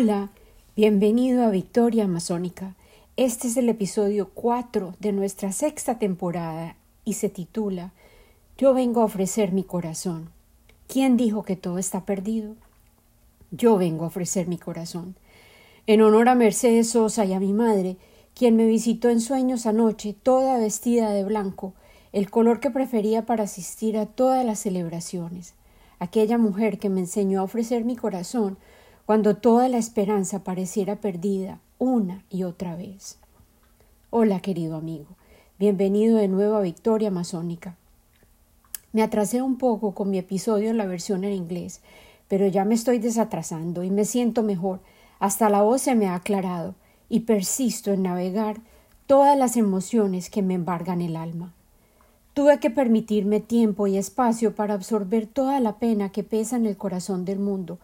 Hola, bienvenido a Victoria Amazónica. Este es el episodio 4 de nuestra sexta temporada y se titula Yo vengo a ofrecer mi corazón. ¿Quién dijo que todo está perdido? Yo vengo a ofrecer mi corazón. En honor a Mercedes Sosa y a mi madre, quien me visitó en sueños anoche, toda vestida de blanco, el color que prefería para asistir a todas las celebraciones. Aquella mujer que me enseñó a ofrecer mi corazón cuando toda la esperanza pareciera perdida una y otra vez. Hola, querido amigo. Bienvenido de nuevo a Victoria Masónica. Me atrasé un poco con mi episodio en la versión en inglés, pero ya me estoy desatrasando y me siento mejor. Hasta la voz se me ha aclarado y persisto en navegar todas las emociones que me embargan el alma. Tuve que permitirme tiempo y espacio para absorber toda la pena que pesa en el corazón del mundo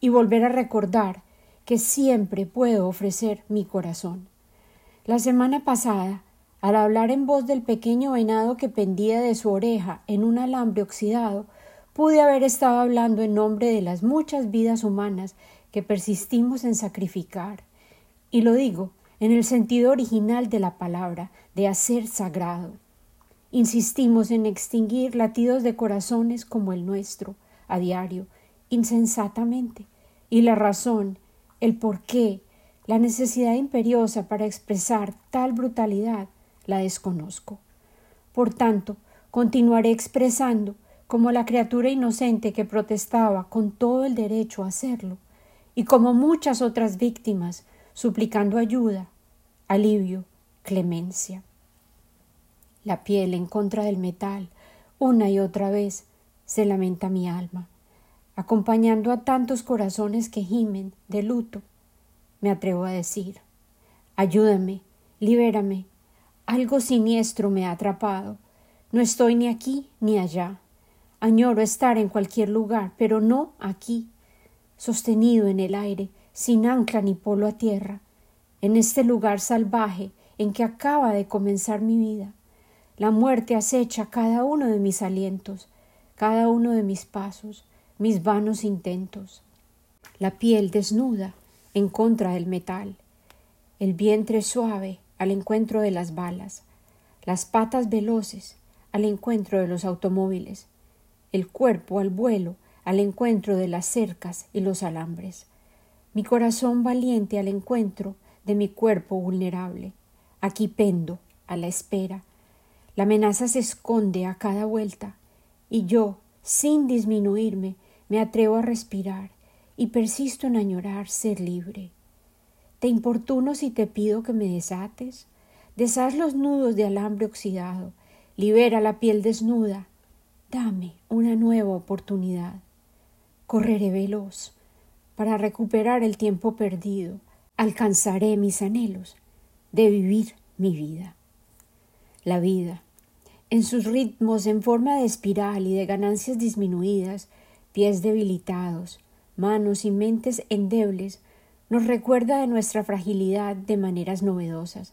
y volver a recordar que siempre puedo ofrecer mi corazón. La semana pasada, al hablar en voz del pequeño venado que pendía de su oreja en un alambre oxidado, pude haber estado hablando en nombre de las muchas vidas humanas que persistimos en sacrificar. Y lo digo en el sentido original de la palabra, de hacer sagrado. Insistimos en extinguir latidos de corazones como el nuestro, a diario, insensatamente, y la razón, el porqué, la necesidad imperiosa para expresar tal brutalidad, la desconozco. Por tanto, continuaré expresando como la criatura inocente que protestaba con todo el derecho a hacerlo, y como muchas otras víctimas, suplicando ayuda, alivio, clemencia. La piel en contra del metal, una y otra vez, se lamenta mi alma acompañando a tantos corazones que gimen de luto, me atrevo a decir Ayúdame, libérame. Algo siniestro me ha atrapado. No estoy ni aquí ni allá. Añoro estar en cualquier lugar, pero no aquí, sostenido en el aire, sin ancla ni polo a tierra, en este lugar salvaje en que acaba de comenzar mi vida. La muerte acecha cada uno de mis alientos, cada uno de mis pasos mis vanos intentos. La piel desnuda en contra del metal, el vientre suave al encuentro de las balas, las patas veloces al encuentro de los automóviles, el cuerpo al vuelo al encuentro de las cercas y los alambres, mi corazón valiente al encuentro de mi cuerpo vulnerable. Aquí pendo, a la espera. La amenaza se esconde a cada vuelta, y yo, sin disminuirme, me atrevo a respirar y persisto en añorar ser libre. Te importuno si te pido que me desates, deshaz los nudos de alambre oxidado, libera la piel desnuda, dame una nueva oportunidad. Correré veloz para recuperar el tiempo perdido, alcanzaré mis anhelos de vivir mi vida. La vida, en sus ritmos en forma de espiral y de ganancias disminuidas, pies debilitados, manos y mentes endebles, nos recuerda de nuestra fragilidad de maneras novedosas,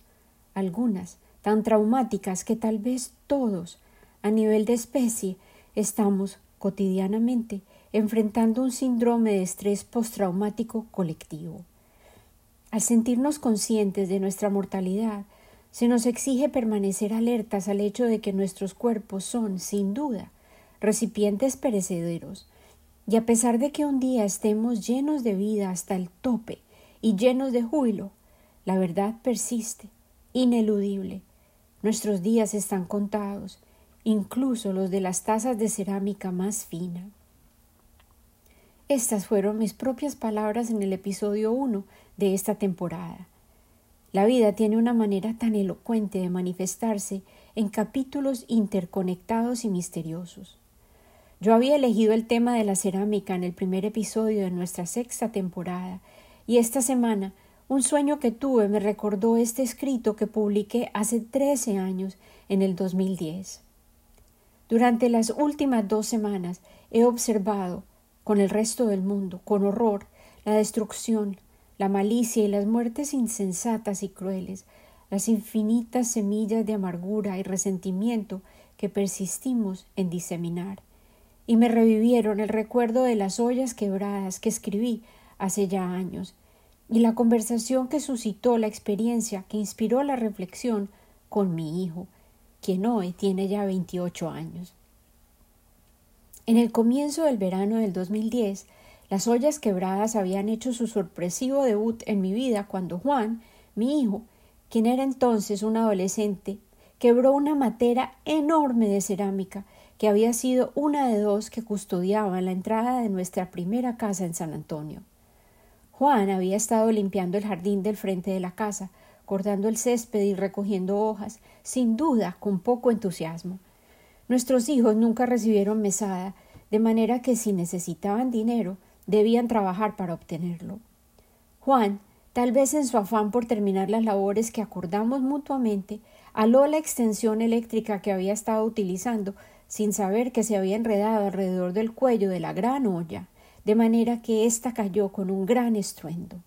algunas tan traumáticas que tal vez todos, a nivel de especie, estamos cotidianamente enfrentando un síndrome de estrés postraumático colectivo. Al sentirnos conscientes de nuestra mortalidad, se nos exige permanecer alertas al hecho de que nuestros cuerpos son, sin duda, recipientes perecederos, y a pesar de que un día estemos llenos de vida hasta el tope y llenos de júbilo, la verdad persiste, ineludible. Nuestros días están contados, incluso los de las tazas de cerámica más fina. Estas fueron mis propias palabras en el episodio 1 de esta temporada. La vida tiene una manera tan elocuente de manifestarse en capítulos interconectados y misteriosos. Yo había elegido el tema de la cerámica en el primer episodio de nuestra sexta temporada, y esta semana un sueño que tuve me recordó este escrito que publiqué hace trece años, en el 2010. Durante las últimas dos semanas he observado, con el resto del mundo, con horror, la destrucción, la malicia y las muertes insensatas y crueles, las infinitas semillas de amargura y resentimiento que persistimos en diseminar y me revivieron el recuerdo de las ollas quebradas que escribí hace ya años, y la conversación que suscitó la experiencia que inspiró la reflexión con mi hijo, quien hoy tiene ya 28 años. En el comienzo del verano del 2010, las ollas quebradas habían hecho su sorpresivo debut en mi vida cuando Juan, mi hijo, quien era entonces un adolescente, quebró una matera enorme de cerámica que había sido una de dos que custodiaban la entrada de nuestra primera casa en San Antonio. Juan había estado limpiando el jardín del frente de la casa, cortando el césped y recogiendo hojas, sin duda con poco entusiasmo. Nuestros hijos nunca recibieron mesada, de manera que si necesitaban dinero, debían trabajar para obtenerlo. Juan, tal vez en su afán por terminar las labores que acordamos mutuamente, aló la extensión eléctrica que había estado utilizando, sin saber que se había enredado alrededor del cuello de la gran olla de manera que ésta cayó con un gran estruendo.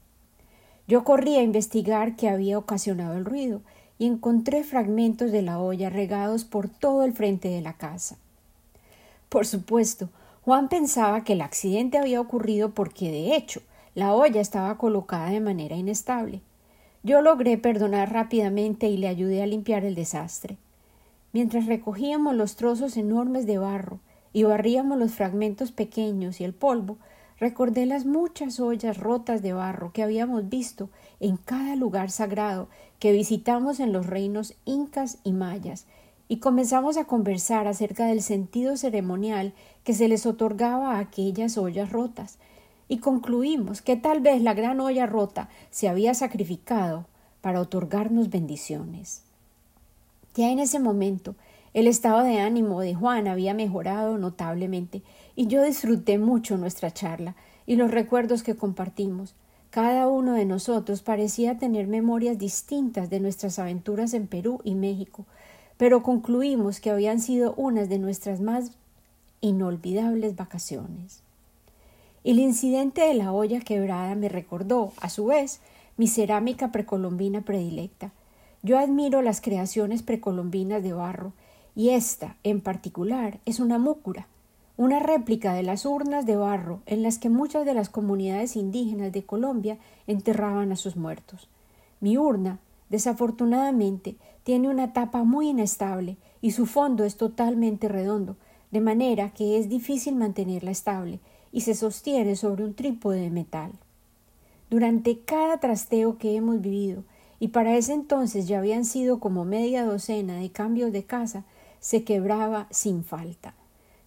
Yo corrí a investigar qué había ocasionado el ruido y encontré fragmentos de la olla regados por todo el frente de la casa. Por supuesto, Juan pensaba que el accidente había ocurrido porque, de hecho, la olla estaba colocada de manera inestable. Yo logré perdonar rápidamente y le ayudé a limpiar el desastre. Mientras recogíamos los trozos enormes de barro y barríamos los fragmentos pequeños y el polvo, recordé las muchas ollas rotas de barro que habíamos visto en cada lugar sagrado que visitamos en los reinos incas y mayas, y comenzamos a conversar acerca del sentido ceremonial que se les otorgaba a aquellas ollas rotas, y concluimos que tal vez la gran olla rota se había sacrificado para otorgarnos bendiciones. Ya en ese momento el estado de ánimo de Juan había mejorado notablemente y yo disfruté mucho nuestra charla y los recuerdos que compartimos. Cada uno de nosotros parecía tener memorias distintas de nuestras aventuras en Perú y México, pero concluimos que habían sido unas de nuestras más inolvidables vacaciones. El incidente de la olla quebrada me recordó, a su vez, mi cerámica precolombina predilecta. Yo admiro las creaciones precolombinas de barro, y esta, en particular, es una múcura, una réplica de las urnas de barro en las que muchas de las comunidades indígenas de Colombia enterraban a sus muertos. Mi urna, desafortunadamente, tiene una tapa muy inestable y su fondo es totalmente redondo, de manera que es difícil mantenerla estable y se sostiene sobre un trípode de metal. Durante cada trasteo que hemos vivido, y para ese entonces ya habían sido como media docena de cambios de casa, se quebraba sin falta.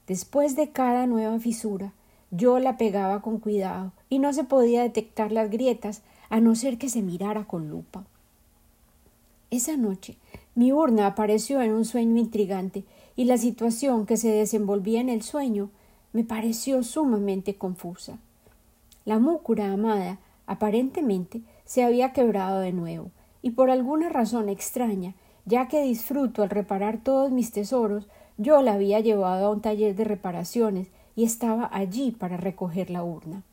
Después de cada nueva fisura, yo la pegaba con cuidado y no se podía detectar las grietas a no ser que se mirara con lupa. Esa noche mi urna apareció en un sueño intrigante y la situación que se desenvolvía en el sueño me pareció sumamente confusa. La múcura amada aparentemente se había quebrado de nuevo y por alguna razón extraña ya que disfruto al reparar todos mis tesoros, yo la había llevado a un taller de reparaciones y estaba allí para recoger la urna.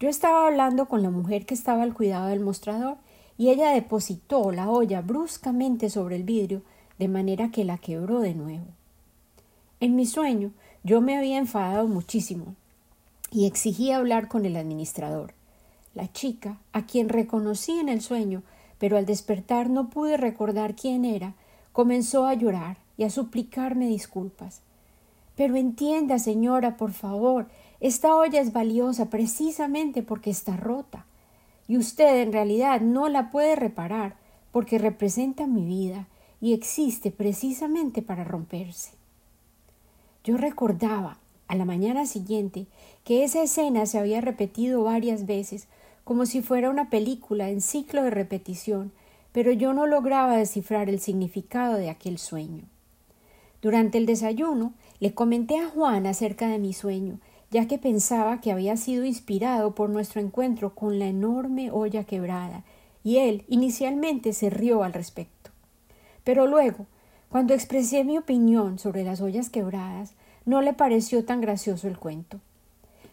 Yo estaba hablando con la mujer que estaba al cuidado del mostrador y ella depositó la olla bruscamente sobre el vidrio de manera que la quebró de nuevo. En mi sueño yo me había enfadado muchísimo y exigí hablar con el administrador. La chica, a quien reconocí en el sueño, pero al despertar no pude recordar quién era, comenzó a llorar y a suplicarme disculpas. Pero entienda, señora, por favor, esta olla es valiosa precisamente porque está rota, y usted en realidad no la puede reparar porque representa mi vida y existe precisamente para romperse. Yo recordaba a la mañana siguiente que esa escena se había repetido varias veces como si fuera una película en ciclo de repetición, pero yo no lograba descifrar el significado de aquel sueño. Durante el desayuno le comenté a Juan acerca de mi sueño, ya que pensaba que había sido inspirado por nuestro encuentro con la enorme olla quebrada, y él inicialmente se rió al respecto. Pero luego, cuando expresé mi opinión sobre las ollas quebradas, no le pareció tan gracioso el cuento.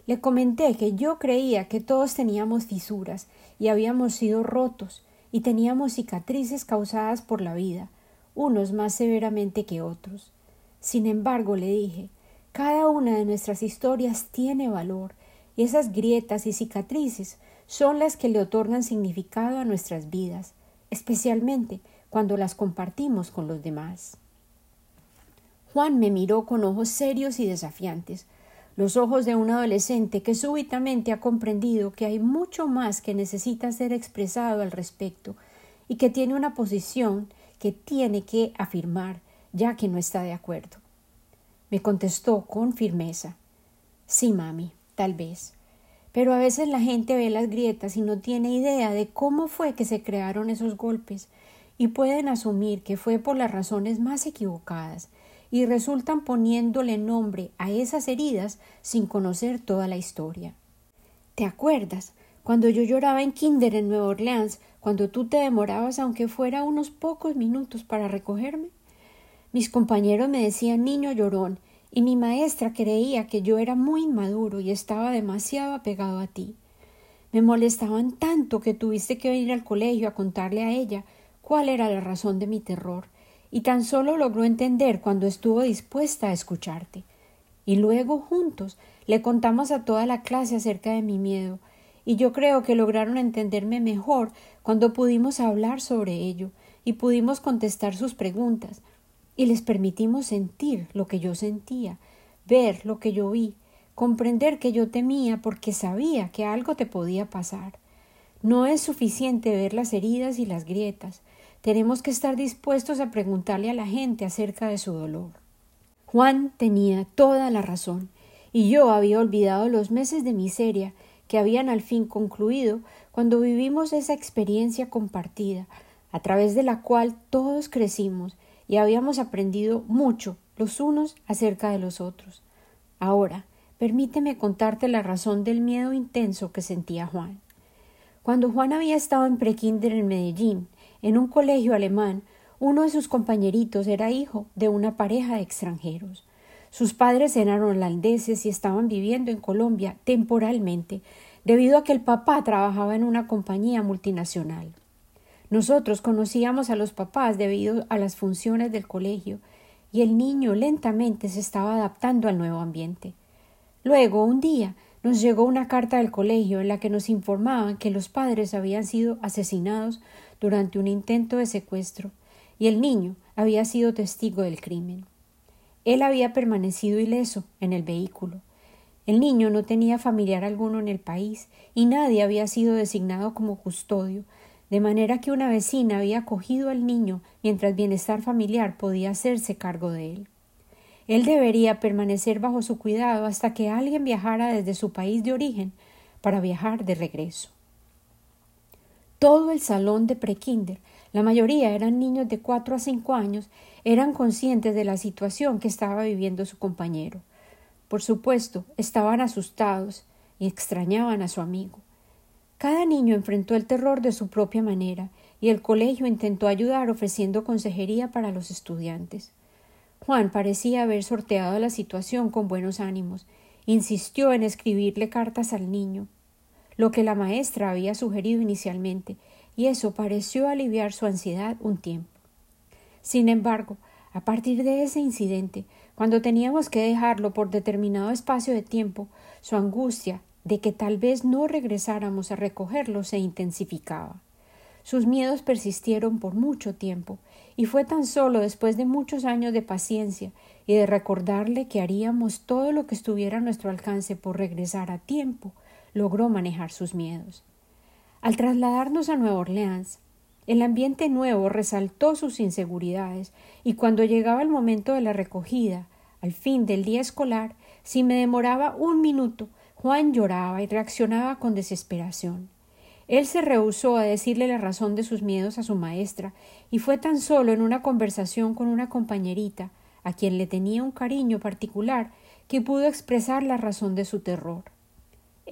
Le comenté que yo creía que todos teníamos fisuras y habíamos sido rotos y teníamos cicatrices causadas por la vida, unos más severamente que otros. Sin embargo, le dije, cada una de nuestras historias tiene valor y esas grietas y cicatrices son las que le otorgan significado a nuestras vidas, especialmente cuando las compartimos con los demás. Juan me miró con ojos serios y desafiantes, los ojos de un adolescente que súbitamente ha comprendido que hay mucho más que necesita ser expresado al respecto y que tiene una posición que tiene que afirmar ya que no está de acuerdo. Me contestó con firmeza Sí, mami, tal vez. Pero a veces la gente ve las grietas y no tiene idea de cómo fue que se crearon esos golpes y pueden asumir que fue por las razones más equivocadas y resultan poniéndole nombre a esas heridas sin conocer toda la historia. ¿Te acuerdas cuando yo lloraba en Kinder en Nueva Orleans, cuando tú te demorabas aunque fuera unos pocos minutos para recogerme? Mis compañeros me decían niño llorón, y mi maestra creía que yo era muy inmaduro y estaba demasiado apegado a ti. Me molestaban tanto que tuviste que venir al colegio a contarle a ella cuál era la razón de mi terror, y tan solo logró entender cuando estuvo dispuesta a escucharte. Y luego juntos le contamos a toda la clase acerca de mi miedo, y yo creo que lograron entenderme mejor cuando pudimos hablar sobre ello y pudimos contestar sus preguntas, y les permitimos sentir lo que yo sentía, ver lo que yo vi, comprender que yo temía porque sabía que algo te podía pasar. No es suficiente ver las heridas y las grietas, tenemos que estar dispuestos a preguntarle a la gente acerca de su dolor. Juan tenía toda la razón, y yo había olvidado los meses de miseria que habían al fin concluido cuando vivimos esa experiencia compartida, a través de la cual todos crecimos y habíamos aprendido mucho los unos acerca de los otros. Ahora, permíteme contarte la razón del miedo intenso que sentía Juan. Cuando Juan había estado en prekinder en Medellín, en un colegio alemán, uno de sus compañeritos era hijo de una pareja de extranjeros. Sus padres eran holandeses y estaban viviendo en Colombia temporalmente, debido a que el papá trabajaba en una compañía multinacional. Nosotros conocíamos a los papás debido a las funciones del colegio, y el niño lentamente se estaba adaptando al nuevo ambiente. Luego, un día, nos llegó una carta del colegio en la que nos informaban que los padres habían sido asesinados durante un intento de secuestro y el niño había sido testigo del crimen. Él había permanecido ileso en el vehículo. El niño no tenía familiar alguno en el país y nadie había sido designado como custodio, de manera que una vecina había acogido al niño mientras bienestar familiar podía hacerse cargo de él. Él debería permanecer bajo su cuidado hasta que alguien viajara desde su país de origen para viajar de regreso. Todo el salón de prekinder, la mayoría eran niños de cuatro a cinco años, eran conscientes de la situación que estaba viviendo su compañero. Por supuesto, estaban asustados y extrañaban a su amigo. Cada niño enfrentó el terror de su propia manera, y el colegio intentó ayudar ofreciendo consejería para los estudiantes. Juan parecía haber sorteado la situación con buenos ánimos. Insistió en escribirle cartas al niño, lo que la maestra había sugerido inicialmente, y eso pareció aliviar su ansiedad un tiempo. Sin embargo, a partir de ese incidente, cuando teníamos que dejarlo por determinado espacio de tiempo, su angustia de que tal vez no regresáramos a recogerlo se intensificaba. Sus miedos persistieron por mucho tiempo, y fue tan solo después de muchos años de paciencia y de recordarle que haríamos todo lo que estuviera a nuestro alcance por regresar a tiempo logró manejar sus miedos. Al trasladarnos a Nueva Orleans, el ambiente nuevo resaltó sus inseguridades y cuando llegaba el momento de la recogida, al fin del día escolar, si me demoraba un minuto, Juan lloraba y reaccionaba con desesperación. Él se rehusó a decirle la razón de sus miedos a su maestra, y fue tan solo en una conversación con una compañerita, a quien le tenía un cariño particular, que pudo expresar la razón de su terror.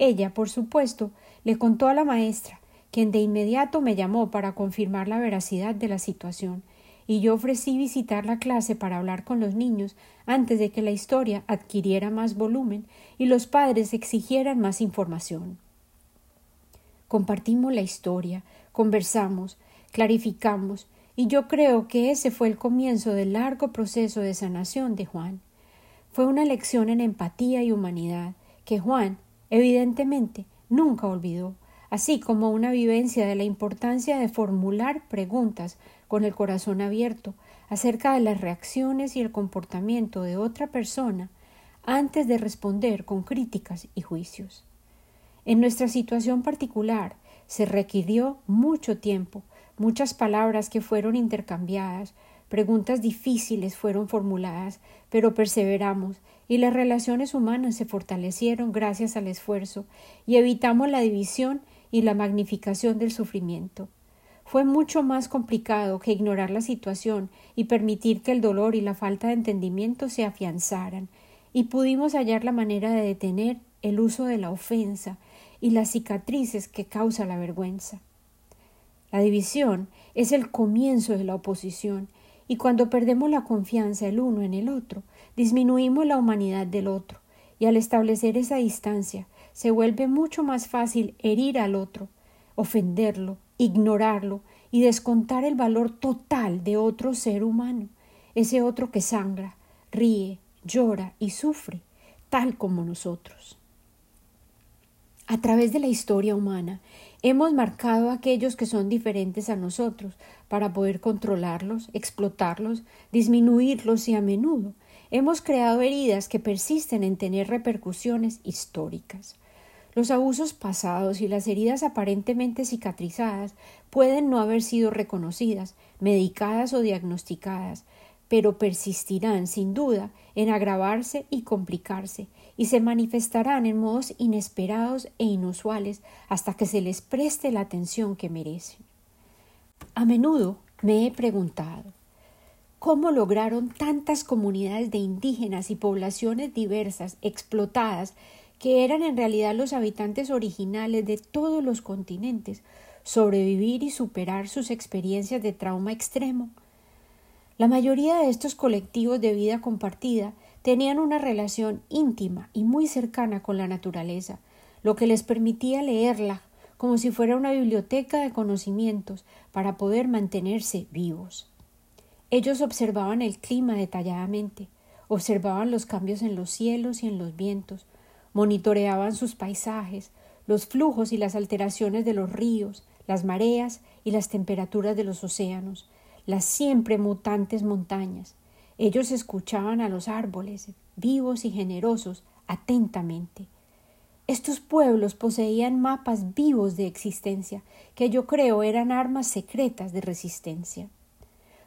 Ella, por supuesto, le contó a la maestra, quien de inmediato me llamó para confirmar la veracidad de la situación, y yo ofrecí visitar la clase para hablar con los niños antes de que la historia adquiriera más volumen y los padres exigieran más información. Compartimos la historia, conversamos, clarificamos, y yo creo que ese fue el comienzo del largo proceso de sanación de Juan. Fue una lección en empatía y humanidad que Juan, Evidentemente, nunca olvidó, así como una vivencia de la importancia de formular preguntas con el corazón abierto acerca de las reacciones y el comportamiento de otra persona antes de responder con críticas y juicios. En nuestra situación particular se requirió mucho tiempo, muchas palabras que fueron intercambiadas, preguntas difíciles fueron formuladas, pero perseveramos y las relaciones humanas se fortalecieron gracias al esfuerzo y evitamos la división y la magnificación del sufrimiento. Fue mucho más complicado que ignorar la situación y permitir que el dolor y la falta de entendimiento se afianzaran, y pudimos hallar la manera de detener el uso de la ofensa y las cicatrices que causa la vergüenza. La división es el comienzo de la oposición, y cuando perdemos la confianza el uno en el otro, disminuimos la humanidad del otro, y al establecer esa distancia, se vuelve mucho más fácil herir al otro, ofenderlo, ignorarlo y descontar el valor total de otro ser humano, ese otro que sangra, ríe, llora y sufre, tal como nosotros. A través de la historia humana hemos marcado a aquellos que son diferentes a nosotros para poder controlarlos, explotarlos, disminuirlos y a menudo hemos creado heridas que persisten en tener repercusiones históricas. Los abusos pasados y las heridas aparentemente cicatrizadas pueden no haber sido reconocidas, medicadas o diagnosticadas, pero persistirán sin duda en agravarse y complicarse, y se manifestarán en modos inesperados e inusuales hasta que se les preste la atención que merecen. A menudo me he preguntado ¿Cómo lograron tantas comunidades de indígenas y poblaciones diversas explotadas que eran en realidad los habitantes originales de todos los continentes, sobrevivir y superar sus experiencias de trauma extremo. La mayoría de estos colectivos de vida compartida tenían una relación íntima y muy cercana con la naturaleza, lo que les permitía leerla como si fuera una biblioteca de conocimientos para poder mantenerse vivos. Ellos observaban el clima detalladamente, observaban los cambios en los cielos y en los vientos, monitoreaban sus paisajes, los flujos y las alteraciones de los ríos, las mareas y las temperaturas de los océanos, las siempre mutantes montañas. Ellos escuchaban a los árboles, vivos y generosos, atentamente. Estos pueblos poseían mapas vivos de existencia, que yo creo eran armas secretas de resistencia.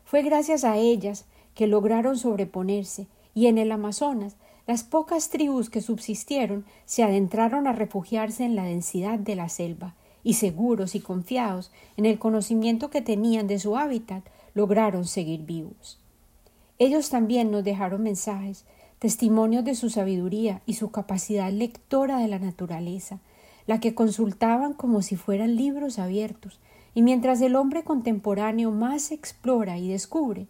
Fue gracias a ellas que lograron sobreponerse, y en el Amazonas las pocas tribus que subsistieron se adentraron a refugiarse en la densidad de la selva, y seguros y confiados en el conocimiento que tenían de su hábitat, lograron seguir vivos. Ellos también nos dejaron mensajes, testimonios de su sabiduría y su capacidad lectora de la naturaleza, la que consultaban como si fueran libros abiertos, y mientras el hombre contemporáneo más explora y descubre,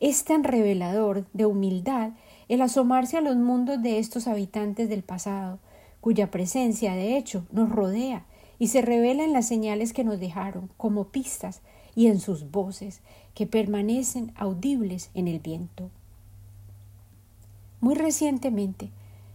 es tan revelador de humildad el asomarse a los mundos de estos habitantes del pasado, cuya presencia, de hecho, nos rodea y se revela en las señales que nos dejaron como pistas y en sus voces que permanecen audibles en el viento. Muy recientemente,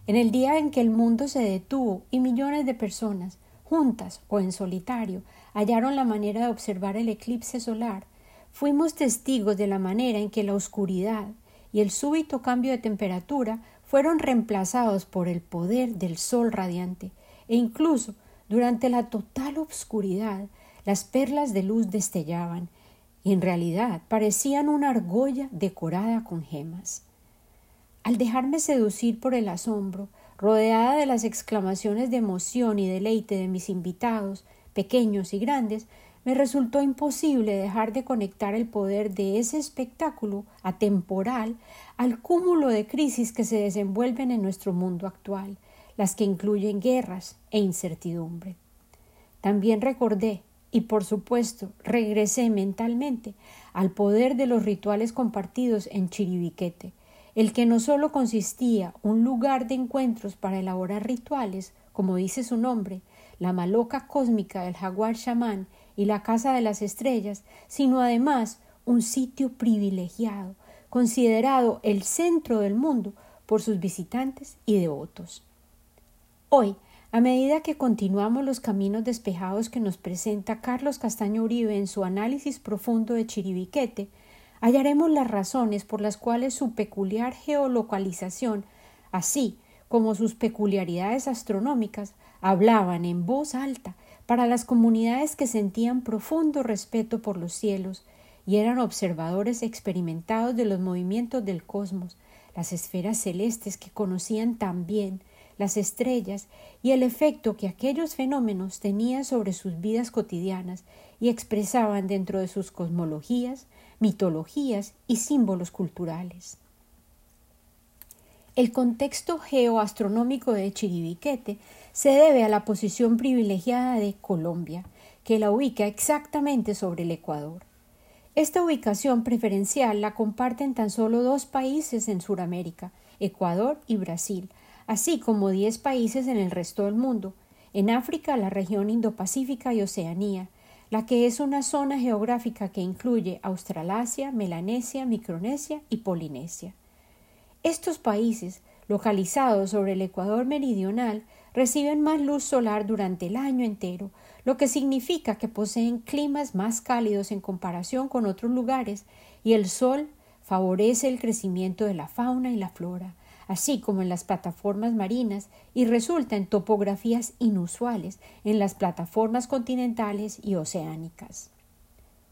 en el día en que el mundo se detuvo y millones de personas, juntas o en solitario, hallaron la manera de observar el eclipse solar, fuimos testigos de la manera en que la oscuridad, y el súbito cambio de temperatura fueron reemplazados por el poder del sol radiante, e incluso durante la total obscuridad las perlas de luz destellaban, en realidad parecían una argolla decorada con gemas. Al dejarme seducir por el asombro, rodeada de las exclamaciones de emoción y deleite de mis invitados, pequeños y grandes, me resultó imposible dejar de conectar el poder de ese espectáculo atemporal al cúmulo de crisis que se desenvuelven en nuestro mundo actual, las que incluyen guerras e incertidumbre. También recordé, y por supuesto regresé mentalmente, al poder de los rituales compartidos en Chiribiquete, el que no solo consistía un lugar de encuentros para elaborar rituales, como dice su nombre, la maloca cósmica del jaguar chamán y la Casa de las Estrellas, sino además un sitio privilegiado, considerado el centro del mundo por sus visitantes y devotos. Hoy, A medida que continuamos los caminos despejados que nos presenta Carlos Castaño Uribe en su análisis profundo de Chiribiquete, hallaremos las razones por las cuales su peculiar geolocalización, así como sus peculiaridades astronómicas, hablaban en voz alta para las comunidades que sentían profundo respeto por los cielos y eran observadores experimentados de los movimientos del cosmos, las esferas celestes que conocían tan bien, las estrellas y el efecto que aquellos fenómenos tenían sobre sus vidas cotidianas y expresaban dentro de sus cosmologías, mitologías y símbolos culturales. El contexto geoastronómico de Chiribiquete se debe a la posición privilegiada de Colombia, que la ubica exactamente sobre el Ecuador. Esta ubicación preferencial la comparten tan solo dos países en Sudamérica, Ecuador y Brasil, así como diez países en el resto del mundo, en África la región Indo-Pacífica y Oceanía, la que es una zona geográfica que incluye Australasia, Melanesia, Micronesia y Polinesia. Estos países, localizados sobre el Ecuador meridional, reciben más luz solar durante el año entero, lo que significa que poseen climas más cálidos en comparación con otros lugares, y el sol favorece el crecimiento de la fauna y la flora, así como en las plataformas marinas, y resulta en topografías inusuales en las plataformas continentales y oceánicas.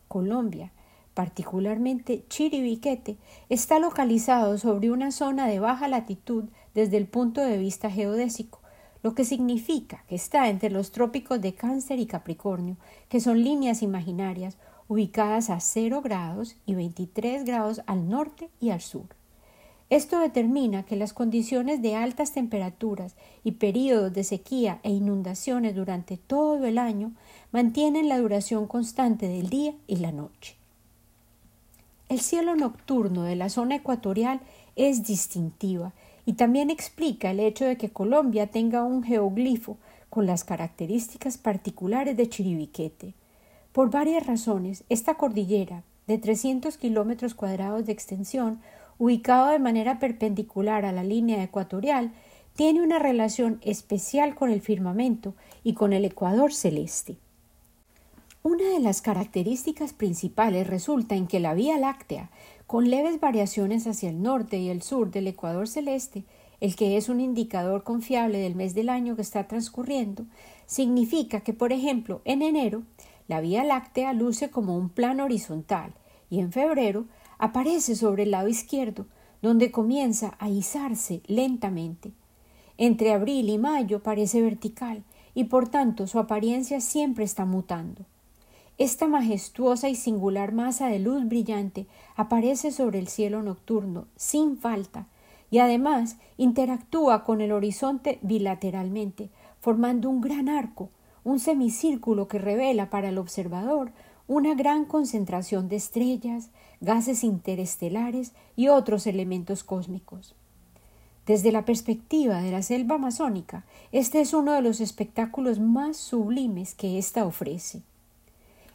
Colombia, particularmente Chiribiquete, está localizado sobre una zona de baja latitud desde el punto de vista geodésico, lo que significa que está entre los trópicos de Cáncer y Capricornio, que son líneas imaginarias ubicadas a 0 grados y 23 grados al norte y al sur. Esto determina que las condiciones de altas temperaturas y periodos de sequía e inundaciones durante todo el año mantienen la duración constante del día y la noche. El cielo nocturno de la zona ecuatorial es distintiva y también explica el hecho de que Colombia tenga un geoglifo con las características particulares de Chiribiquete. Por varias razones, esta cordillera, de 300 kilómetros cuadrados de extensión, ubicado de manera perpendicular a la línea ecuatorial, tiene una relación especial con el firmamento y con el ecuador celeste. Una de las características principales resulta en que la Vía Láctea, con leves variaciones hacia el norte y el sur del ecuador celeste, el que es un indicador confiable del mes del año que está transcurriendo, significa que, por ejemplo, en enero, la Vía Láctea luce como un plano horizontal y en febrero aparece sobre el lado izquierdo, donde comienza a izarse lentamente. Entre abril y mayo parece vertical y por tanto su apariencia siempre está mutando. Esta majestuosa y singular masa de luz brillante aparece sobre el cielo nocturno sin falta y además interactúa con el horizonte bilateralmente, formando un gran arco, un semicírculo que revela para el observador una gran concentración de estrellas, gases interestelares y otros elementos cósmicos. Desde la perspectiva de la selva amazónica, este es uno de los espectáculos más sublimes que ésta ofrece.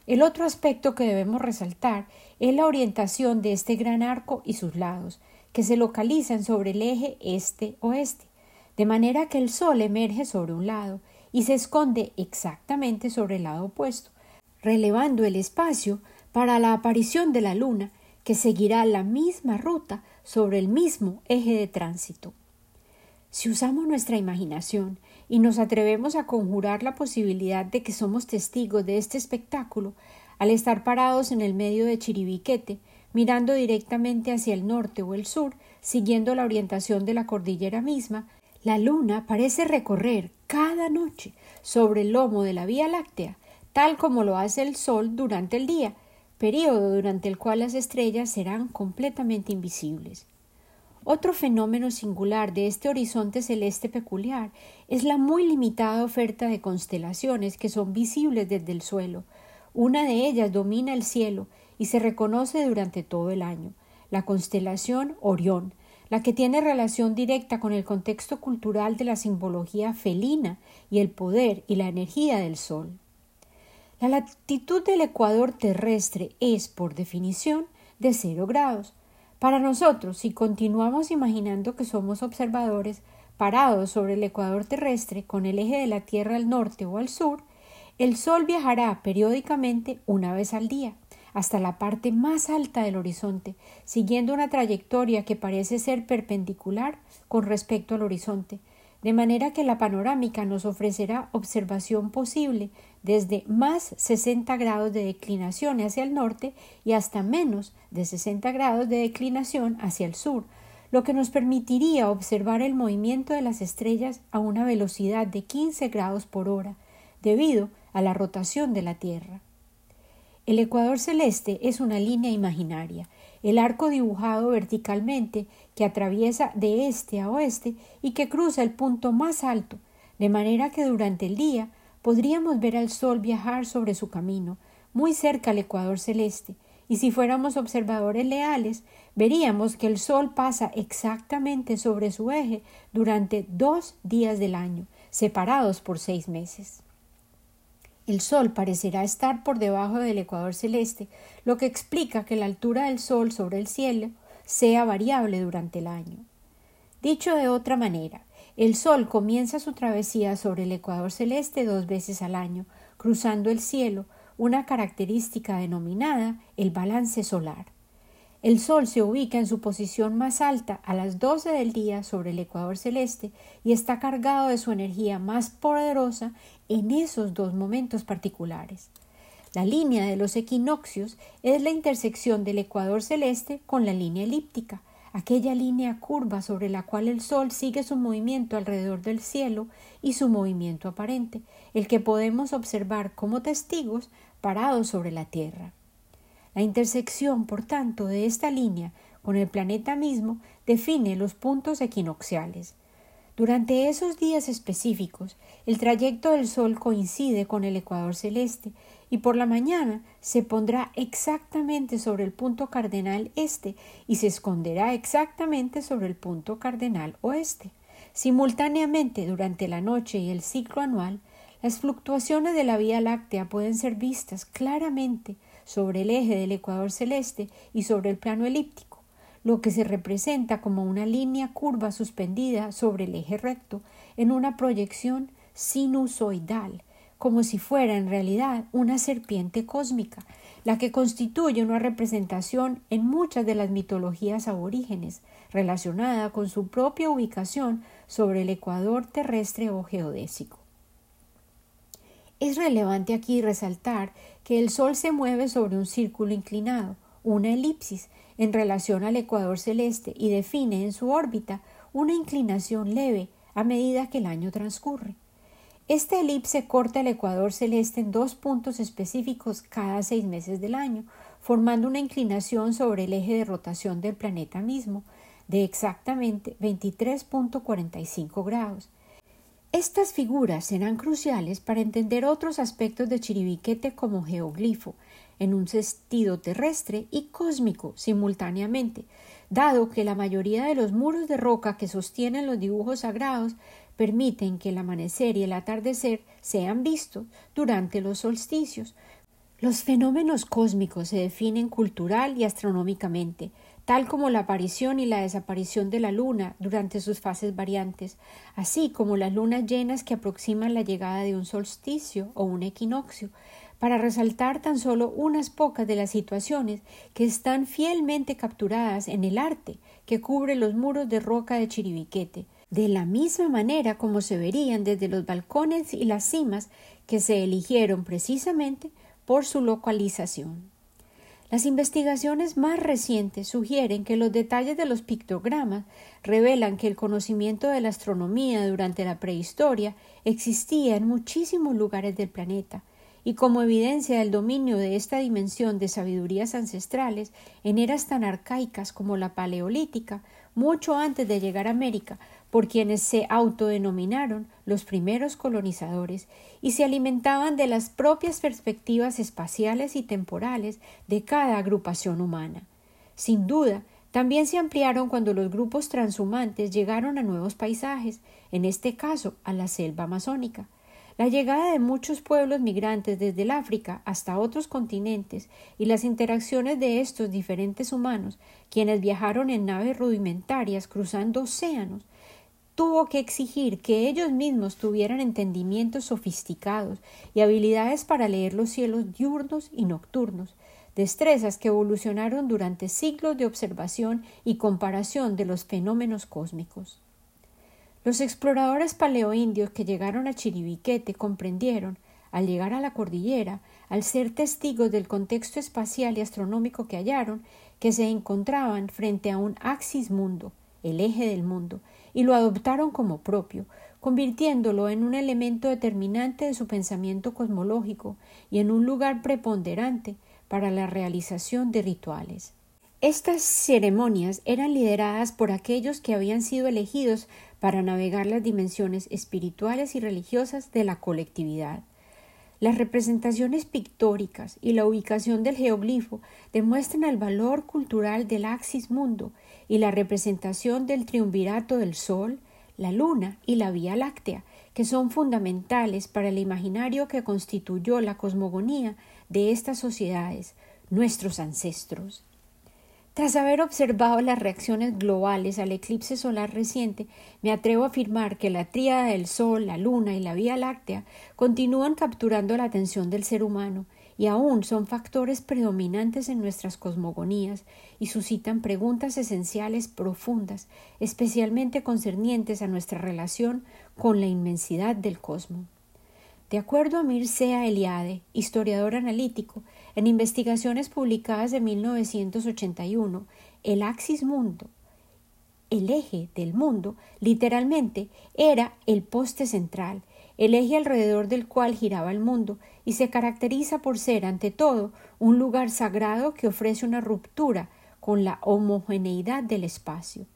El otro aspecto que debemos resaltar es la orientación de este gran arco y sus lados, que se localizan sobre el eje este-oeste, de manera que el Sol emerge sobre un lado y se esconde exactamente sobre el lado opuesto, relevando el espacio para la aparición de la Luna, que seguirá la misma ruta sobre el mismo eje de tránsito. Si usamos nuestra imaginación y nos atrevemos a conjurar la posibilidad de que somos testigos de este espectáculo, al estar parados en el medio de Chiribiquete, mirando directamente hacia el norte o el sur, siguiendo la orientación de la cordillera misma, la luna parece recorrer cada noche sobre el lomo de la Vía Láctea tal como lo hace el Sol durante el día, periodo durante el cual las estrellas serán completamente invisibles. Otro fenómeno singular de este horizonte celeste peculiar es la muy limitada oferta de constelaciones que son visibles desde el suelo. Una de ellas domina el cielo y se reconoce durante todo el año, la constelación Orión, la que tiene relación directa con el contexto cultural de la simbología felina y el poder y la energía del Sol. La latitud del ecuador terrestre es, por definición, de cero grados. Para nosotros, si continuamos imaginando que somos observadores, parado sobre el ecuador terrestre con el eje de la Tierra al norte o al sur, el Sol viajará periódicamente una vez al día hasta la parte más alta del horizonte, siguiendo una trayectoria que parece ser perpendicular con respecto al horizonte, de manera que la panorámica nos ofrecerá observación posible desde más 60 grados de declinación hacia el norte y hasta menos de 60 grados de declinación hacia el sur, lo que nos permitiría observar el movimiento de las estrellas a una velocidad de 15 grados por hora, debido a la rotación de la Tierra. El ecuador celeste es una línea imaginaria, el arco dibujado verticalmente que atraviesa de este a oeste y que cruza el punto más alto, de manera que durante el día podríamos ver al Sol viajar sobre su camino, muy cerca al ecuador celeste, y si fuéramos observadores leales, veríamos que el Sol pasa exactamente sobre su eje durante dos días del año, separados por seis meses. El Sol parecerá estar por debajo del ecuador celeste, lo que explica que la altura del Sol sobre el cielo sea variable durante el año. Dicho de otra manera, el Sol comienza su travesía sobre el ecuador celeste dos veces al año, cruzando el cielo, una característica denominada el balance solar. El Sol se ubica en su posición más alta a las doce del día sobre el ecuador celeste y está cargado de su energía más poderosa en esos dos momentos particulares. La línea de los equinoccios es la intersección del ecuador celeste con la línea elíptica, aquella línea curva sobre la cual el Sol sigue su movimiento alrededor del cielo y su movimiento aparente, el que podemos observar como testigos parados sobre la Tierra. La intersección, por tanto, de esta línea con el planeta mismo define los puntos equinocciales. Durante esos días específicos, el trayecto del Sol coincide con el ecuador celeste y por la mañana se pondrá exactamente sobre el punto cardenal este y se esconderá exactamente sobre el punto cardenal oeste. Simultáneamente, durante la noche y el ciclo anual, las fluctuaciones de la Vía Láctea pueden ser vistas claramente sobre el eje del ecuador celeste y sobre el plano elíptico, lo que se representa como una línea curva suspendida sobre el eje recto en una proyección sinusoidal, como si fuera en realidad una serpiente cósmica, la que constituye una representación en muchas de las mitologías aborígenes, relacionada con su propia ubicación sobre el ecuador terrestre o geodésico. Es relevante aquí resaltar que el Sol se mueve sobre un círculo inclinado, una elipsis, en relación al ecuador celeste y define en su órbita una inclinación leve a medida que el año transcurre. Esta elipse corta el ecuador celeste en dos puntos específicos cada seis meses del año, formando una inclinación sobre el eje de rotación del planeta mismo de exactamente 23.45 grados. Estas figuras serán cruciales para entender otros aspectos de Chiribiquete como geoglifo, en un sentido terrestre y cósmico simultáneamente, dado que la mayoría de los muros de roca que sostienen los dibujos sagrados permiten que el amanecer y el atardecer sean vistos durante los solsticios. Los fenómenos cósmicos se definen cultural y astronómicamente, tal como la aparición y la desaparición de la luna durante sus fases variantes, así como las lunas llenas que aproximan la llegada de un solsticio o un equinoccio, para resaltar tan solo unas pocas de las situaciones que están fielmente capturadas en el arte que cubre los muros de roca de Chiribiquete, de la misma manera como se verían desde los balcones y las cimas que se eligieron precisamente por su localización. Las investigaciones más recientes sugieren que los detalles de los pictogramas revelan que el conocimiento de la astronomía durante la prehistoria existía en muchísimos lugares del planeta, y como evidencia del dominio de esta dimensión de sabidurías ancestrales en eras tan arcaicas como la paleolítica, mucho antes de llegar a América, por quienes se autodenominaron los primeros colonizadores y se alimentaban de las propias perspectivas espaciales y temporales de cada agrupación humana. Sin duda, también se ampliaron cuando los grupos transhumantes llegaron a nuevos paisajes, en este caso a la selva amazónica. La llegada de muchos pueblos migrantes desde el África hasta otros continentes y las interacciones de estos diferentes humanos, quienes viajaron en naves rudimentarias cruzando océanos, tuvo que exigir que ellos mismos tuvieran entendimientos sofisticados y habilidades para leer los cielos diurnos y nocturnos, destrezas que evolucionaron durante siglos de observación y comparación de los fenómenos cósmicos. Los exploradores paleoindios que llegaron a Chiribiquete comprendieron, al llegar a la cordillera, al ser testigos del contexto espacial y astronómico que hallaron, que se encontraban frente a un axis mundo, el eje del mundo, y lo adoptaron como propio, convirtiéndolo en un elemento determinante de su pensamiento cosmológico y en un lugar preponderante para la realización de rituales. Estas ceremonias eran lideradas por aquellos que habían sido elegidos para navegar las dimensiones espirituales y religiosas de la colectividad. Las representaciones pictóricas y la ubicación del geoglifo demuestran el valor cultural del axis mundo y la representación del triunvirato del Sol, la Luna y la Vía Láctea, que son fundamentales para el imaginario que constituyó la cosmogonía de estas sociedades, nuestros ancestros. Tras haber observado las reacciones globales al eclipse solar reciente, me atrevo a afirmar que la tríada del Sol, la Luna y la Vía Láctea continúan capturando la atención del ser humano y aún son factores predominantes en nuestras cosmogonías y suscitan preguntas esenciales profundas, especialmente concernientes a nuestra relación con la inmensidad del cosmos. De acuerdo a Mircea Eliade, historiador analítico, en investigaciones publicadas de 1981, el axis mundo, el eje del mundo, literalmente, era el poste central, el eje alrededor del cual giraba el mundo, y se caracteriza por ser, ante todo, un lugar sagrado que ofrece una ruptura con la homogeneidad del espacio.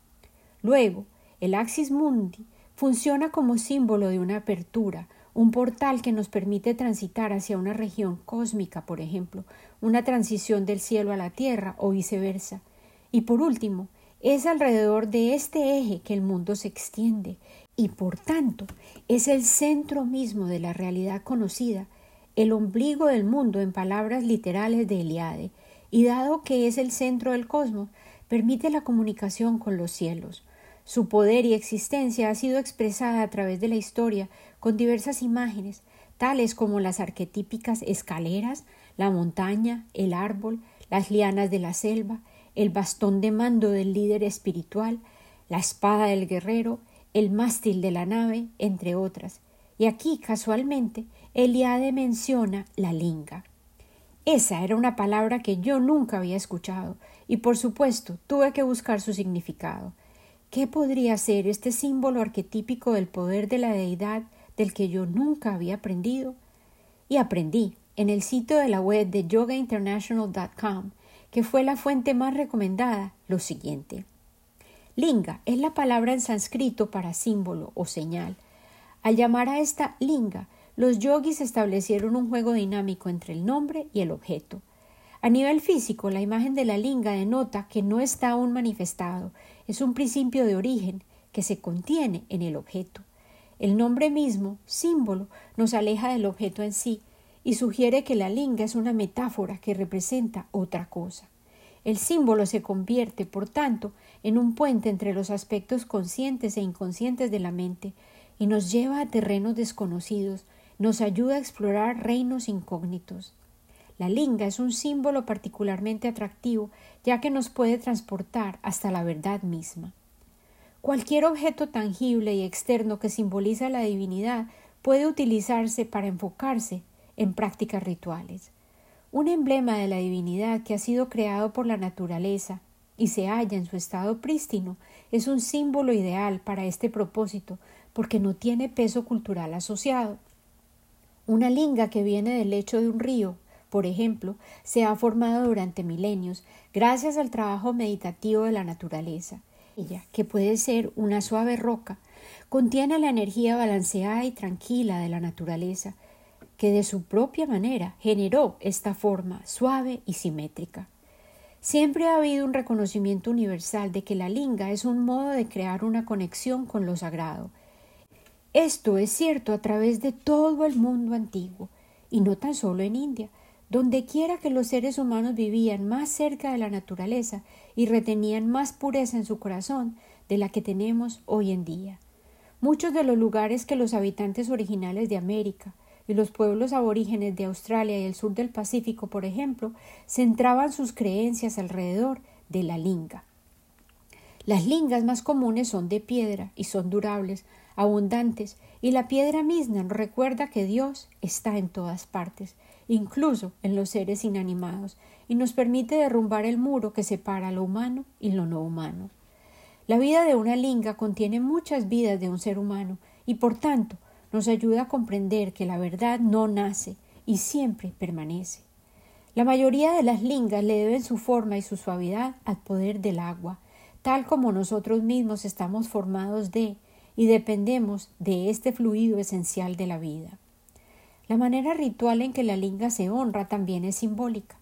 Luego, el axis mundi funciona como símbolo de una apertura, un portal que nos permite transitar hacia una región cósmica, por ejemplo, una transición del cielo a la tierra o viceversa. Y por último, es alrededor de este eje que el mundo se extiende y por tanto es el centro mismo de la realidad conocida, el ombligo del mundo en palabras literales de Eliade, y dado que es el centro del cosmos, permite la comunicación con los cielos. Su poder y existencia ha sido expresada a través de la historia con diversas imágenes, tales como las arquetípicas escaleras, la montaña, el árbol, las lianas de la selva, el bastón de mando del líder espiritual, la espada del guerrero, el mástil de la nave, entre otras. Y aquí, casualmente, Eliade menciona la linga. Esa era una palabra que yo nunca había escuchado, y por supuesto tuve que buscar su significado. ¿Qué podría ser este símbolo arquetípico del poder de la deidad del que yo nunca había aprendido? Y aprendí en el sitio de la web de yogainternational.com, que fue la fuente más recomendada, lo siguiente. Linga es la palabra en sánscrito para símbolo o señal. Al llamar a esta linga, los yogis establecieron un juego dinámico entre el nombre y el objeto. A nivel físico, la imagen de la linga denota que no está aún manifestado, es un principio de origen que se contiene en el objeto. El nombre mismo, símbolo, nos aleja del objeto en sí y sugiere que la linga es una metáfora que representa otra cosa. El símbolo se convierte, por tanto, en un puente entre los aspectos conscientes e inconscientes de la mente y nos lleva a terrenos desconocidos, nos ayuda a explorar reinos incógnitos. La linga es un símbolo particularmente atractivo, ya que nos puede transportar hasta la verdad misma. Cualquier objeto tangible y externo que simboliza la divinidad puede utilizarse para enfocarse en prácticas rituales. Un emblema de la divinidad que ha sido creado por la naturaleza y se halla en su estado prístino es un símbolo ideal para este propósito porque no tiene peso cultural asociado. Una linga que viene del lecho de un río por ejemplo, se ha formado durante milenios gracias al trabajo meditativo de la naturaleza. Que puede ser una suave roca, contiene la energía balanceada y tranquila de la naturaleza, que de su propia manera generó esta forma suave y simétrica. Siempre ha habido un reconocimiento universal de que la linga es un modo de crear una conexión con lo sagrado. Esto es cierto a través de todo el mundo antiguo, y no tan solo en India, donde quiera que los seres humanos vivían más cerca de la naturaleza y retenían más pureza en su corazón de la que tenemos hoy en día. Muchos de los lugares que los habitantes originales de América y los pueblos aborígenes de Australia y el sur del Pacífico, por ejemplo, centraban sus creencias alrededor de la linga. Las lingas más comunes son de piedra y son durables, abundantes, y la piedra misma nos recuerda que Dios está en todas partes, incluso en los seres inanimados, y nos permite derrumbar el muro que separa lo humano y lo no humano. La vida de una linga contiene muchas vidas de un ser humano, y por tanto nos ayuda a comprender que la verdad no nace y siempre permanece. La mayoría de las lingas le deben su forma y su suavidad al poder del agua, tal como nosotros mismos estamos formados de y dependemos de este fluido esencial de la vida. La manera ritual en que la linga se honra también es simbólica.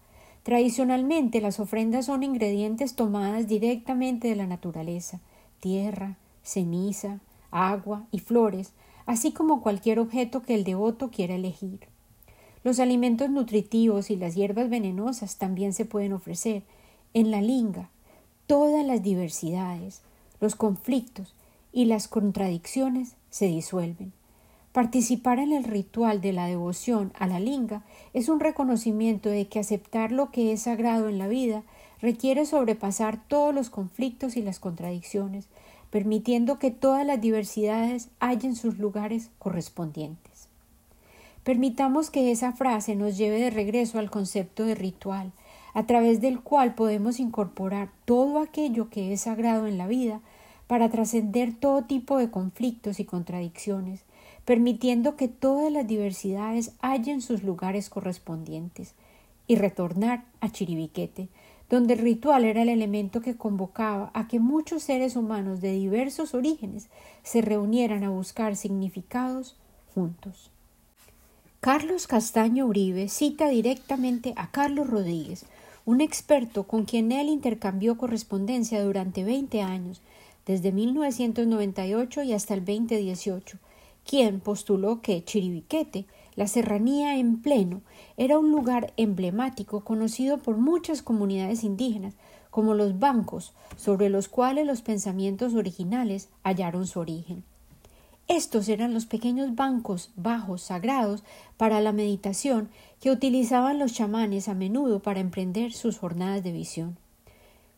Tradicionalmente las ofrendas son ingredientes tomadas directamente de la naturaleza, tierra, ceniza, agua y flores, así como cualquier objeto que el devoto quiera elegir. Los alimentos nutritivos y las hierbas venenosas también se pueden ofrecer. En la linga todas las diversidades, los conflictos y las contradicciones se disuelven. Participar en el ritual de la devoción a la linga es un reconocimiento de que aceptar lo que es sagrado en la vida requiere sobrepasar todos los conflictos y las contradicciones, permitiendo que todas las diversidades hallen sus lugares correspondientes. Permitamos que esa frase nos lleve de regreso al concepto de ritual, a través del cual podemos incorporar todo aquello que es sagrado en la vida para trascender todo tipo de conflictos y contradicciones, permitiendo que todas las diversidades hallen sus lugares correspondientes, y retornar a Chiribiquete, donde el ritual era el elemento que convocaba a que muchos seres humanos de diversos orígenes se reunieran a buscar significados juntos. Carlos Castaño Uribe cita directamente a Carlos Rodríguez, un experto con quien él intercambió correspondencia durante 20 años, desde 1998 y hasta el 2018, quien postuló que Chiribiquete, la serranía en pleno, era un lugar emblemático conocido por muchas comunidades indígenas, como los bancos, sobre los cuales los pensamientos originales hallaron su origen. Estos eran los pequeños bancos bajos sagrados para la meditación que utilizaban los chamanes a menudo para emprender sus jornadas de visión.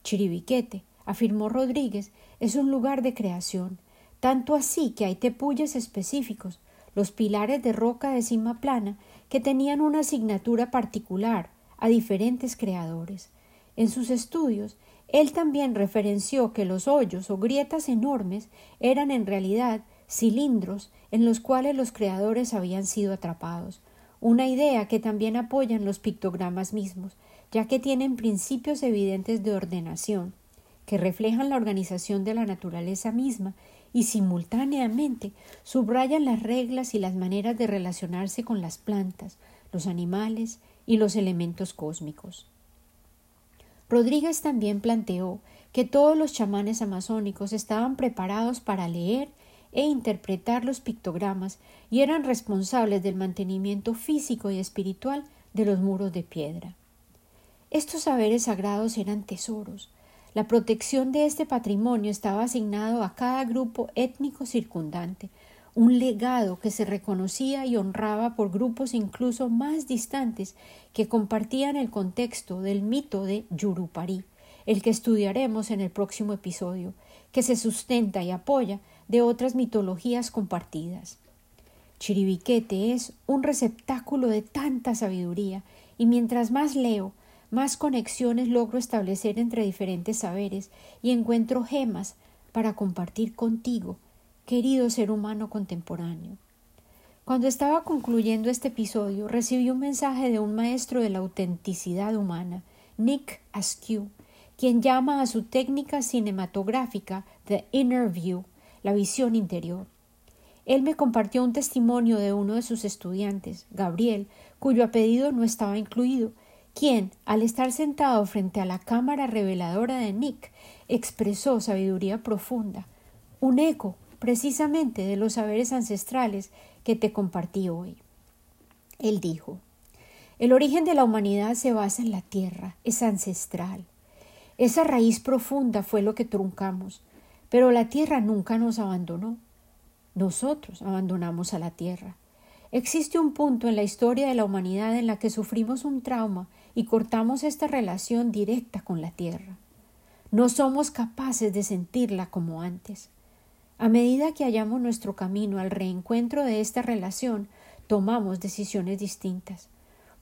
Chiribiquete, afirmó Rodríguez, es un lugar de creación, tanto así que hay tepuyes específicos, los pilares de roca de cima plana, que tenían una asignatura particular a diferentes creadores. En sus estudios, él también referenció que los hoyos o grietas enormes eran en realidad cilindros en los cuales los creadores habían sido atrapados, una idea que también apoyan los pictogramas mismos, ya que tienen principios evidentes de ordenación, que reflejan la organización de la naturaleza misma y simultáneamente subrayan las reglas y las maneras de relacionarse con las plantas, los animales y los elementos cósmicos. Rodríguez también planteó que todos los chamanes amazónicos estaban preparados para leer e interpretar los pictogramas y eran responsables del mantenimiento físico y espiritual de los muros de piedra. Estos saberes sagrados eran tesoros. La protección de este patrimonio estaba asignado a cada grupo étnico circundante, un legado que se reconocía y honraba por grupos incluso más distantes que compartían el contexto del mito de Yurupari, el que estudiaremos en el próximo episodio, que se sustenta y apoya de otras mitologías compartidas. Chiribiquete es un receptáculo de tanta sabiduría, y mientras más leo, más conexiones logro establecer entre diferentes saberes y encuentro gemas para compartir contigo, querido ser humano contemporáneo. Cuando estaba concluyendo este episodio, recibí un mensaje de un maestro de la autenticidad humana, Nick Askew, quien llama a su técnica cinematográfica The Inner View la visión interior. Él me compartió un testimonio de uno de sus estudiantes, Gabriel, cuyo apellido no estaba incluido, quien, al estar sentado frente a la cámara reveladora de Nick, expresó sabiduría profunda, un eco precisamente de los saberes ancestrales que te compartí hoy. Él dijo El origen de la humanidad se basa en la tierra, es ancestral. Esa raíz profunda fue lo que truncamos, pero la tierra nunca nos abandonó. Nosotros abandonamos a la tierra. Existe un punto en la historia de la humanidad en la que sufrimos un trauma y cortamos esta relación directa con la tierra. No somos capaces de sentirla como antes. A medida que hallamos nuestro camino al reencuentro de esta relación, tomamos decisiones distintas.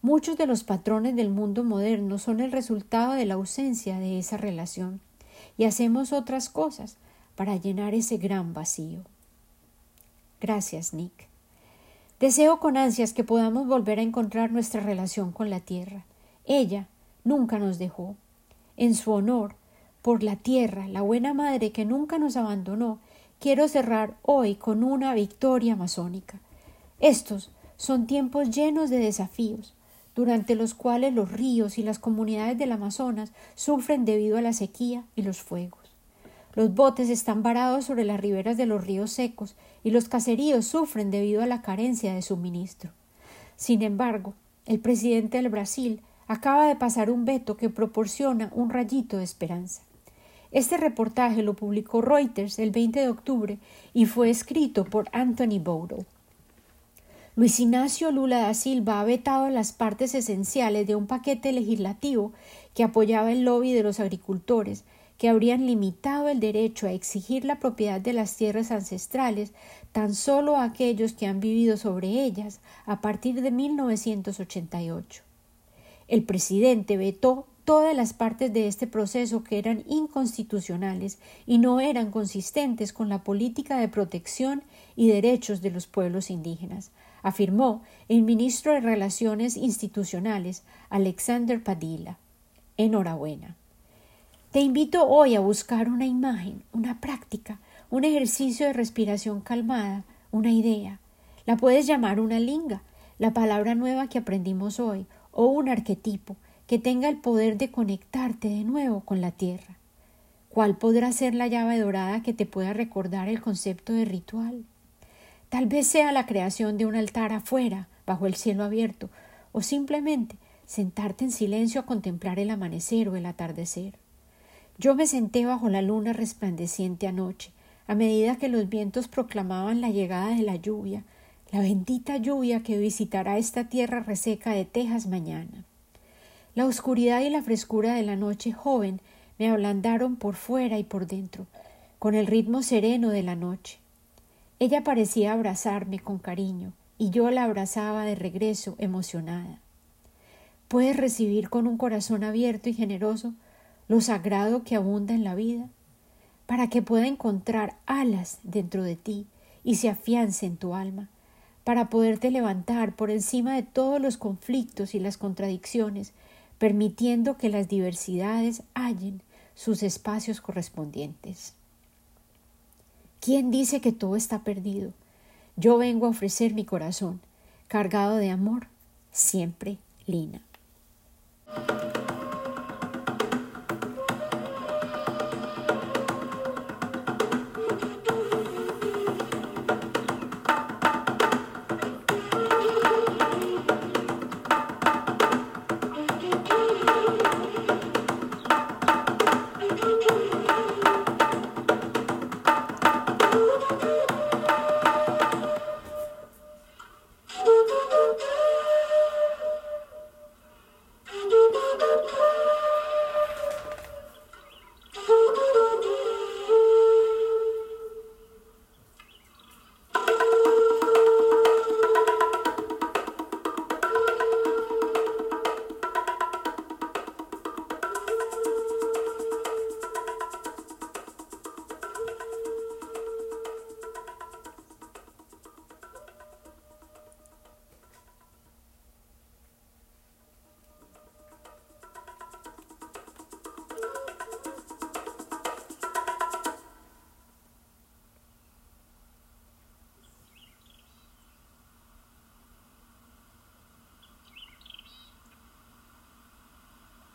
Muchos de los patrones del mundo moderno son el resultado de la ausencia de esa relación, y hacemos otras cosas para llenar ese gran vacío. Gracias, Nick. Deseo con ansias que podamos volver a encontrar nuestra relación con la tierra. Ella nunca nos dejó. En su honor, por la tierra, la buena madre que nunca nos abandonó, quiero cerrar hoy con una victoria masónica. Estos son tiempos llenos de desafíos, durante los cuales los ríos y las comunidades del Amazonas sufren debido a la sequía y los fuegos. Los botes están varados sobre las riberas de los ríos secos y los caseríos sufren debido a la carencia de suministro. Sin embargo, el presidente del Brasil acaba de pasar un veto que proporciona un rayito de esperanza. Este reportaje lo publicó Reuters el 20 de octubre y fue escrito por Anthony Bodo. Luis Ignacio Lula da Silva ha vetado las partes esenciales de un paquete legislativo que apoyaba el lobby de los agricultores, que habrían limitado el derecho a exigir la propiedad de las tierras ancestrales tan solo a aquellos que han vivido sobre ellas a partir de 1988. El presidente vetó todas las partes de este proceso que eran inconstitucionales y no eran consistentes con la política de protección y derechos de los pueblos indígenas, afirmó el ministro de Relaciones Institucionales, Alexander Padilla. Enhorabuena. Te invito hoy a buscar una imagen, una práctica, un ejercicio de respiración calmada, una idea. La puedes llamar una linga, la palabra nueva que aprendimos hoy, o un arquetipo que tenga el poder de conectarte de nuevo con la tierra. ¿Cuál podrá ser la llave dorada que te pueda recordar el concepto de ritual? Tal vez sea la creación de un altar afuera, bajo el cielo abierto, o simplemente sentarte en silencio a contemplar el amanecer o el atardecer. Yo me senté bajo la luna resplandeciente anoche, a medida que los vientos proclamaban la llegada de la lluvia, la bendita lluvia que visitará esta tierra reseca de Texas mañana. La oscuridad y la frescura de la noche joven me ablandaron por fuera y por dentro, con el ritmo sereno de la noche. Ella parecía abrazarme con cariño y yo la abrazaba de regreso emocionada. ¿Puedes recibir con un corazón abierto y generoso lo sagrado que abunda en la vida? Para que pueda encontrar alas dentro de ti y se afiance en tu alma, para poderte levantar por encima de todos los conflictos y las contradicciones, permitiendo que las diversidades hallen sus espacios correspondientes. ¿Quién dice que todo está perdido? Yo vengo a ofrecer mi corazón, cargado de amor, siempre Lina.